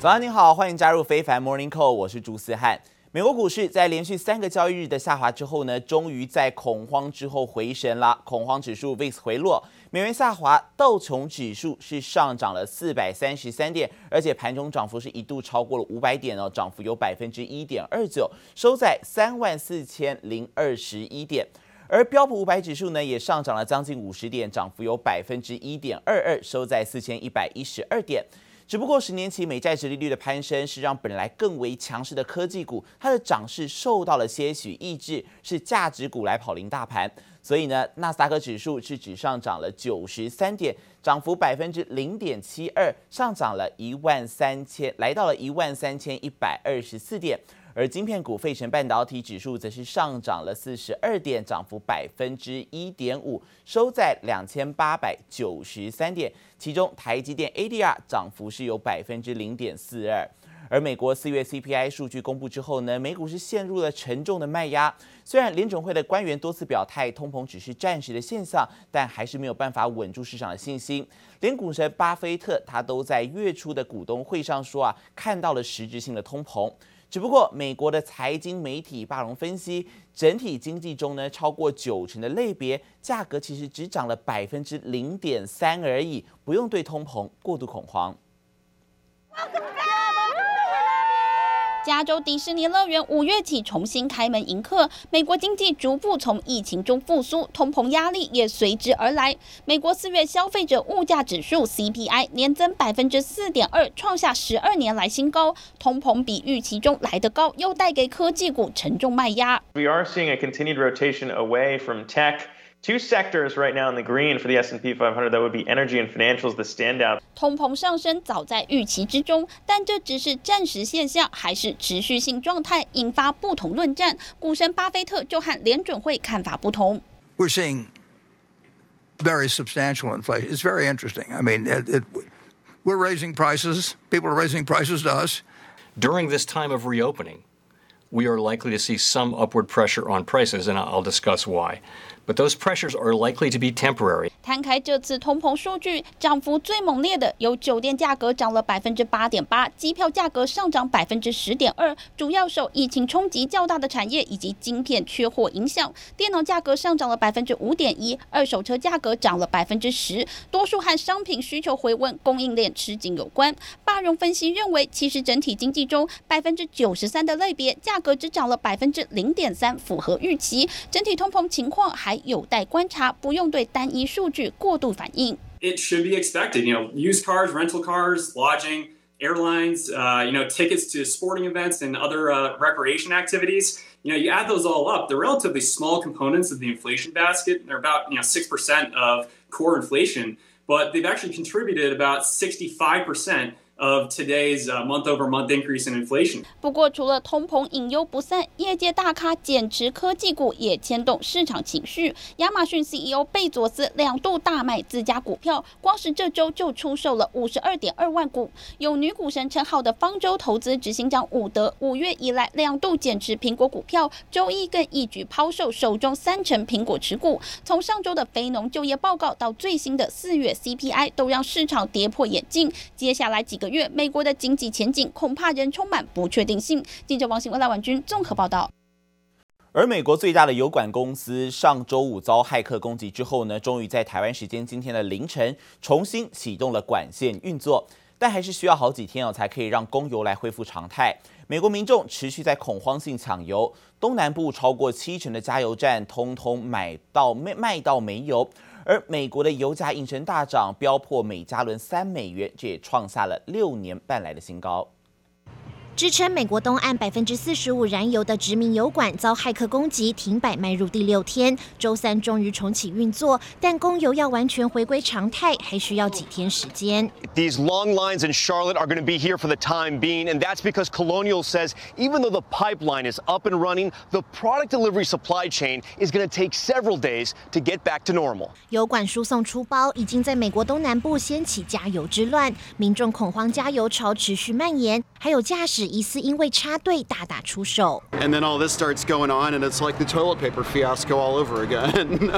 早上您好，欢迎加入非凡 Morning Call，我是朱思翰。美国股市在连续三个交易日的下滑之后呢，终于在恐慌之后回神了。恐慌指数 VIX 回落，美元下滑，道琼指数是上涨了四百三十三点，而且盘中涨幅是一度超过了五百点哦，涨幅有百分之一点二九，收在三万四千零二十一点。而标普五百指数呢，也上涨了将近五十点，涨幅有百分之一点二二，收在四千一百一十二点。只不过十年期美债殖利率的攀升，是让本来更为强势的科技股，它的涨势受到了些许抑制，是价值股来跑赢大盘。所以呢，纳斯达克指数是只上涨了九十三点，涨幅百分之零点七二，上涨了一万三千，来到了一万三千一百二十四点。而晶片股费城半导体指数则是上涨了四十二点，涨幅百分之一点五，收在两千八百九十三点。其中台积电 ADR 涨幅是有百分之零点四二。而美国四月 CPI 数据公布之后呢，美股是陷入了沉重的卖压。虽然联准会的官员多次表态，通膨只是暂时的现象，但还是没有办法稳住市场的信心。连股神巴菲特他都在月初的股东会上说啊，看到了实质性的通膨。只不过，美国的财经媒体霸龙分析，整体经济中呢，超过九成的类别价格其实只涨了百分之零点三而已，不用对通膨过度恐慌。加州迪士尼乐园五月起重新开门迎客，美国经济逐步从疫情中复苏，通膨压力也随之而来。美国四月消费者物价指数 CPI 年增百分之四点二，创下十二年来新高，通膨比预期中来得高，又带给科技股沉重卖压。We are seeing a continued rotation away from tech. Two sectors right now in the green for the S&P 500 that would be energy and financials the standout. 通膨上升早在预期之中，但这只是暂时现象，还是持续性状态，引发不同论战。股神巴菲特就和联准会看法不同。We're seeing very substantial inflation. It's very interesting. I mean, it, it, we're raising prices. People are raising prices to us. During this time of reopening, we are likely to see some upward pressure on prices, and I'll discuss why. But those pressures are likely to be temporary. 摊开这次通膨数据，涨幅最猛烈的有酒店价格涨了百分之八点八，机票价格上涨百分之十点二，主要受疫情冲击较大的产业以及晶片缺货影响。电脑价格上涨了百分之五点一，二手车价格涨了百分之十，多数和商品需求回温、供应链吃紧有关。巴荣分析认为，其实整体经济中百分之九十三的类别价格只涨了百分之零点三，符合预期。整体通膨情况还有待观察，不用对单一数据过度反应。It should be expected, you know, used cars, rental cars, lodging, airlines, uh, you know, tickets to sporting events and other uh, recreation activities. You know, you add those all up, they're relatively small components of the inflation basket. They're about, you know, 6% of core inflation, but they've actually contributed about 65% of today's month-over-month increase in inflation. 不过，除了通膨隐忧不散，业界大咖减持科技股也牵动市场情绪。亚马逊 CEO 贝佐斯两度大卖自家股票，光是这周就出售了五十二点二万股。有女股神称号的方舟投资执行长伍德五月以来两度减持苹果股票，周一更一举抛售手中三成苹果持股。从上周的非农就业报告到最新的四月 CPI，都让市场跌破眼镜。接下来几个月美国的经济前景恐怕仍充满不确定性。记者王新文、赖婉君综合报道。而美国最大的油管公司上周五遭骇客攻击之后呢，终于在台湾时间今天的凌晨重新启动了管线运作，但还是需要好几天哦，才可以让供油来恢复常态。美国民众持续在恐慌性抢油，东南部超过七成的加油站通通买到卖卖到没油。而美国的油价应声大涨，飙破每加仑三美元，这也创下了六年半来的新高。支撑美国东岸百分之四十五燃油的殖民油管遭骇客攻击，停摆迈入第六天。周三终于重启运作，但供油要完全回归常态，还需要几天时间。These long lines in Charlotte are going to be here for the time being, and that's because Colonial says even though the pipeline is up and running, the product delivery supply chain is going to take several days to get back to normal. 油管输送出包已经在美国东南部掀起加油之乱，民众恐慌加油潮持续蔓延，还有驾驶。疑似因为插队大打出手。And then all this starts going on, and it's like the toilet paper fiasco all over again.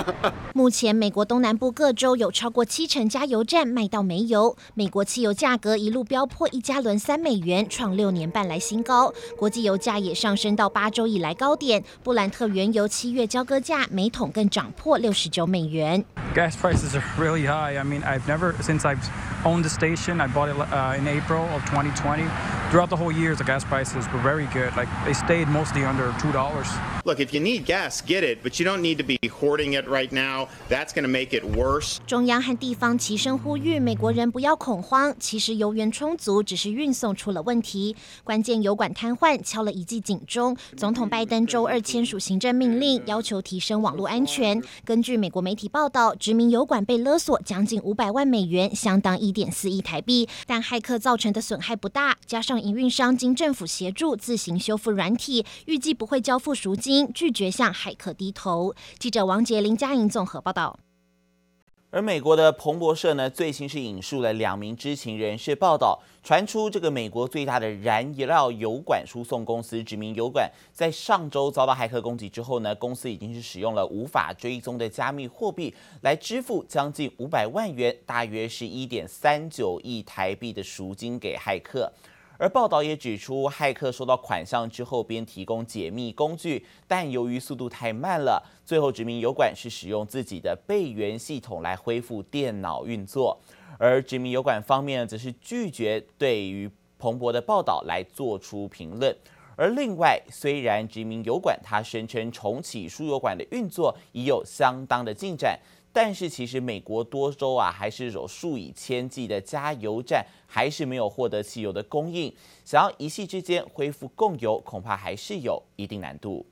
目前，美国东南部各州有超过七成加油站卖到没油，美国汽油价格一路飙破一加仑三美元，创六年半来新高。国际油价也上升到八周以来高点，布兰特原油七月交割价每桶更涨破六十九美元。Gas prices are really high. I mean, I've never since I've owned the station. I bought it uh, in April of 2020. Throughout the whole year, the gas prices were very good. Like they stayed mostly under two dollars. Look, if you need gas, get it, but you don't need to be hoarding it right now. That's going to make it worse. 中央和地方齐声呼吁美国人不要恐慌。其实油源充足，只是运送出了问题。关键油管瘫痪，敲了一记警钟。总统拜登周二签署行政命令，要求提升网络安全。根据美国媒体报道，殖民油管被勒索将近五百万美元，相当一点四亿台币。但骇客造成的损害不大，加上营运商经政府协助自行修复软体，预计不会交付赎金，拒绝向骇客低头。记者王杰、林佳莹综合报道。而美国的彭博社呢，最新是引述了两名知情人士报道，传出这个美国最大的燃料油管输送公司知名油管，在上周遭到骇客攻击之后呢，公司已经是使用了无法追踪的加密货币来支付将近五百万元，大约是一点三九亿台币的赎金给骇客。而报道也指出，骇客收到款项之后便提供解密工具，但由于速度太慢了，最后殖民油管是使用自己的备援系统来恢复电脑运作。而殖民油管方面则是拒绝对于彭博的报道来做出评论。而另外，虽然殖民油管它声称重启输油管的运作已有相当的进展。但是其实美国多州啊，还是有数以千计的加油站，还是没有获得汽油的供应。想要一夕之间恢复供油，恐怕还是有一定难度。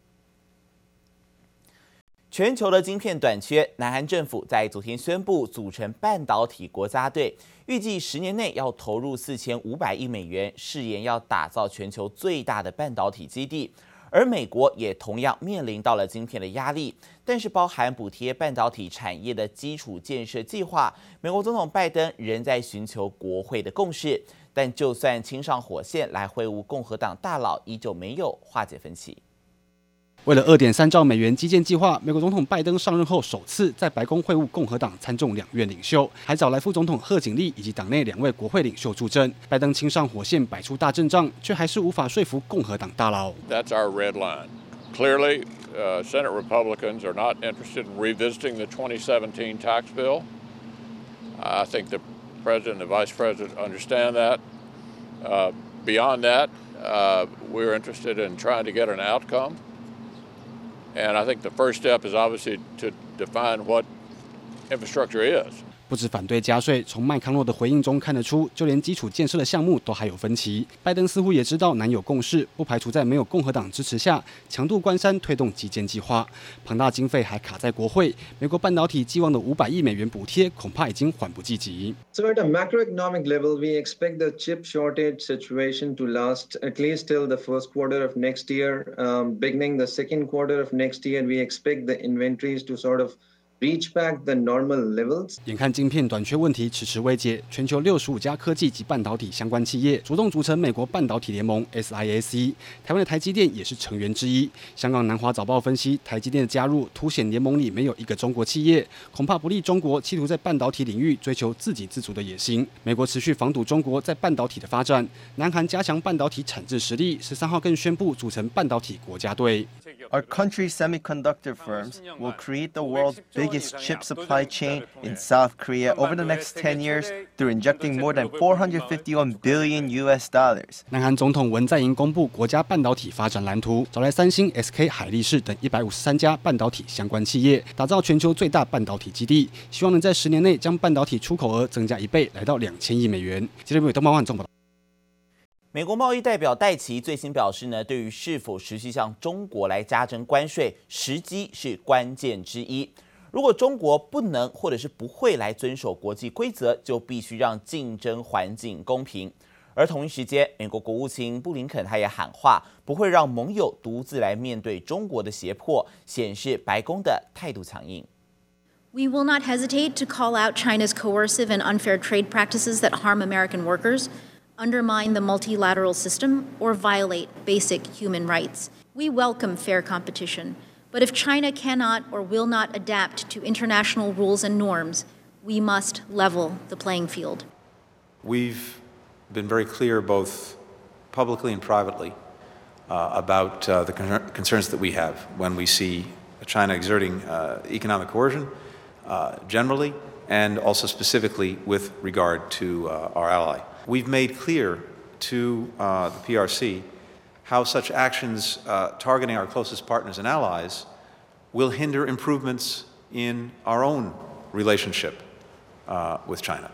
全球的晶片短缺，南韩政府在昨天宣布组成半导体国家队，预计十年内要投入四千五百亿美元，誓言要打造全球最大的半导体基地。而美国也同样面临到了晶片的压力，但是包含补贴半导体产业的基础建设计划，美国总统拜登仍在寻求国会的共识。但就算亲上火线来会晤共和党大佬，依旧没有化解分歧。为了二点三兆美元基建计划，美国总统拜登上任后首次在白宫会晤共和党参众两院领袖，还找来副总统贺锦丽以及党内两位国会领袖助阵。拜登亲上火线，摆出大阵仗，却还是无法说服共和党大佬。That's our red line. Clearly, uh, Senate Republicans are not interested in revisiting the 2017 tax bill. I think the president and the vice president understand that. Beyond that, uh, we're interested in trying to get an outcome. And I think the first step is obviously to define what infrastructure is. 不止反对加税，从麦康诺的回应中看得出，就连基础建设的项目都还有分歧。拜登似乎也知道难有共识，不排除在没有共和党支持下，强渡关山推动基建计划。庞大经费还卡在国会，美国半导体寄望的五百亿美元补贴，恐怕已经缓不济急。So at a macroeconomic level, we expect the chip shortage situation to last at least till the first quarter of next year. Um, beginning the second quarter of next year, we expect the inventories to sort of Reach back the normal levels. 眼看晶片短缺问题迟迟未解，全球六十五家科技及半导体相关企业主动组成美国半导体联盟 SIAC，台湾的台积电也是成员之一。香港南华早报分析，台积电的加入凸显联盟里没有一个中国企业，恐怕不利中国企图在半导体领域追求自给自足的野心。美国持续防堵中国在半导体的发展，南韩加强半导体产制实力，十三号更宣布组成半导体国家队。Our country's semiconductor firms will create the world's biggest chip supply chain in South Korea over the next 10 years through injecting more than 451 billion US dollars. 南韩总统文在寅公布国家半导体发展蓝图，找来三星、SK 海力士等一百五十三家半导体相关企业，打造全球最大半导体基地，希望能在十年内将半导体出口额增加一倍，来到两千亿美元。记者东方万众报道。美国贸易代表戴奇最新表示呢，对于是否持续向中国来加征关税，时机是关键之一。如果中国不能或者是不会来遵守国际规则，就必须让竞争环境公平。而同一时间，美国国务卿布林肯他也喊话，不会让盟友独自来面对中国的胁迫，显示白宫的态度强硬。We will not hesitate to call out China's coercive and unfair trade practices that harm American workers. undermine the multilateral system, or violate basic human rights. We welcome fair competition, but if China cannot or will not adapt to international rules and norms, we must level the playing field. We've been very clear, both publicly and privately, uh, about uh, the con- concerns that we have when we see China exerting uh, economic coercion uh, generally and also specifically with regard to uh, our ally. We've made clear to uh, the PRC how such actions targeting our closest partners and allies will hinder improvements in our own relationship with China.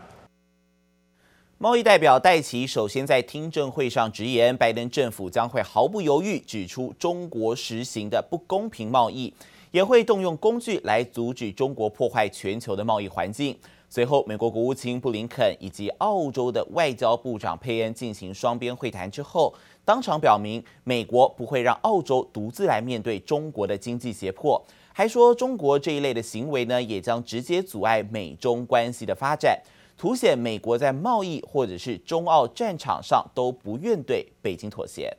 贸易代表戴琪首先在听证会上直言，拜登政府将会毫不犹豫指出中国实行的不公平贸易，也会动用工具来阻止中国破坏全球的贸易环境。随后，美国国务卿布林肯以及澳洲的外交部长佩恩进行双边会谈之后，当场表明美国不会让澳洲独自来面对中国的经济胁迫，还说中国这一类的行为呢，也将直接阻碍美中关系的发展。凸显美国在贸易或者是中澳战场上都不愿对北京妥协，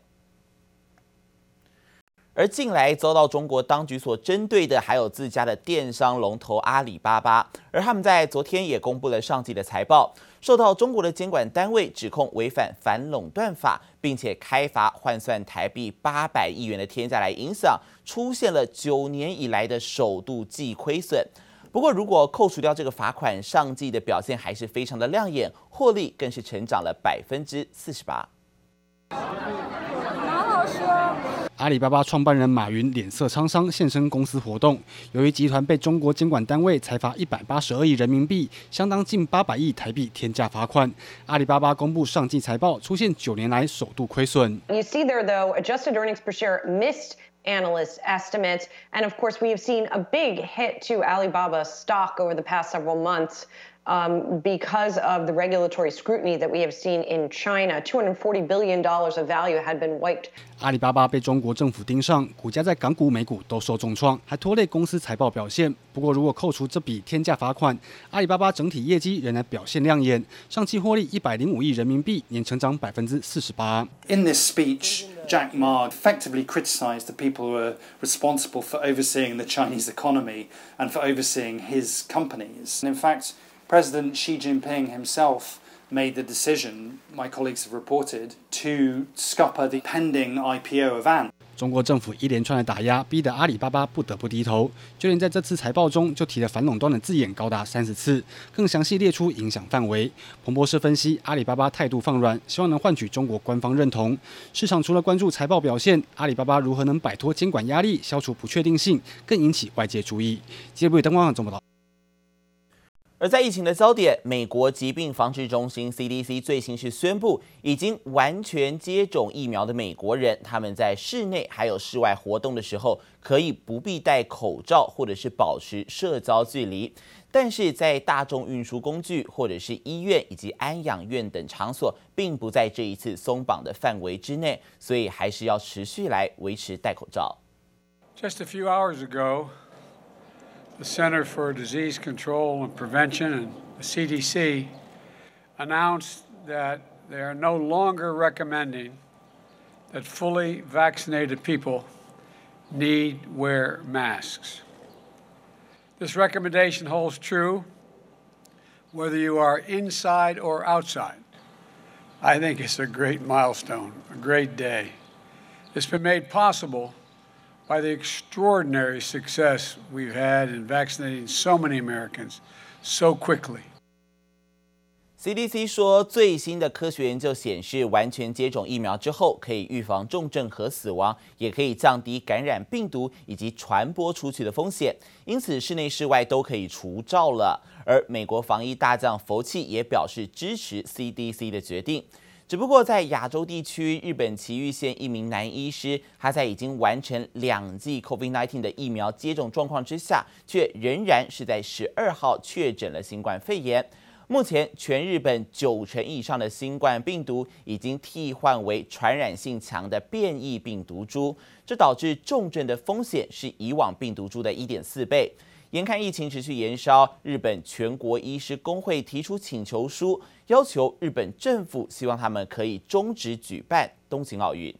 而近来遭到中国当局所针对的还有自家的电商龙头阿里巴巴，而他们在昨天也公布了上季的财报，受到中国的监管单位指控违反反垄断法，并且开罚换算台币八百亿元的天价来影响，出现了九年以来的首度季亏损。不过，如果扣除掉这个罚款，上季的表现还是非常的亮眼，获利更是成长了百分之四十八。阿里巴巴创办人马云脸色沧桑现身公司活动，由于集团被中国监管单位裁罚一百八十二亿人民币，相当近八百亿台币天价罚款。阿里巴巴公布上季财报，出现九年来首度亏损。You see there though, adjusted earnings per share missed analyst estimates. And of course, we have seen a big hit to Alibaba stock over the past several months um, because of the regulatory scrutiny that we have seen in China. $240 billion of value had been wiped. 阿里巴巴被中国政府盯上，股价在港股、美股都受重创，还拖累公司财报表现。不过，如果扣除这笔天价罚款，阿里巴巴整体业绩仍然表现亮眼，上期获利一百零五亿人民币，年成长百分之四十八。In this speech, Jack Ma effectively criticized the people who are responsible for overseeing the Chinese economy and for overseeing his companies. And in fact, President Xi Jinping himself made the decision, my colleagues have reported, to scupper the pending IPO of Ant. 中国政府一连串的打压，逼得阿里巴巴不得不低头。就连在这次财报中，就提了反垄断的字眼高达三十次，更详细列出影响范围。彭博社分析，阿里巴巴态度放软，希望能换取中国官方认同。市场除了关注财报表现，阿里巴巴如何能摆脱监管压力，消除不确定性，更引起外界注意。记者灯光总报道。而在疫情的焦点，美国疾病防治中心 CDC 最新是宣布，已经完全接种疫苗的美国人，他们在室内还有室外活动的时候，可以不必戴口罩或者是保持社交距离。但是在大众运输工具或者是医院以及安养院等场所，并不在这一次松绑的范围之内，所以还是要持续来维持戴口罩。Just a few hours ago. The Center for Disease Control and Prevention and the CDC announced that they are no longer recommending that fully vaccinated people need wear masks. This recommendation holds true whether you are inside or outside. I think it's a great milestone, a great day. It's been made possible by the extraordinary success we've had in vaccinating so many Americans so quickly. CDC 说，最新的科学研究显示，完全接种疫苗之后，可以预防重症和死亡，也可以降低感染病毒以及传播出去的风险。因此，室内室外都可以除罩了。而美国防疫大将佛奇也表示支持 CDC 的决定。只不过在亚洲地区，日本埼玉县一名男医师，他在已经完成两剂 COVID-19 的疫苗接种状况之下，却仍然是在十二号确诊了新冠肺炎。目前，全日本九成以上的新冠病毒已经替换为传染性强的变异病毒株，这导致重症的风险是以往病毒株的一点四倍。眼看疫情持续延烧，日本全国医师工会提出请求书，要求日本政府希望他们可以终止举办东京奥运。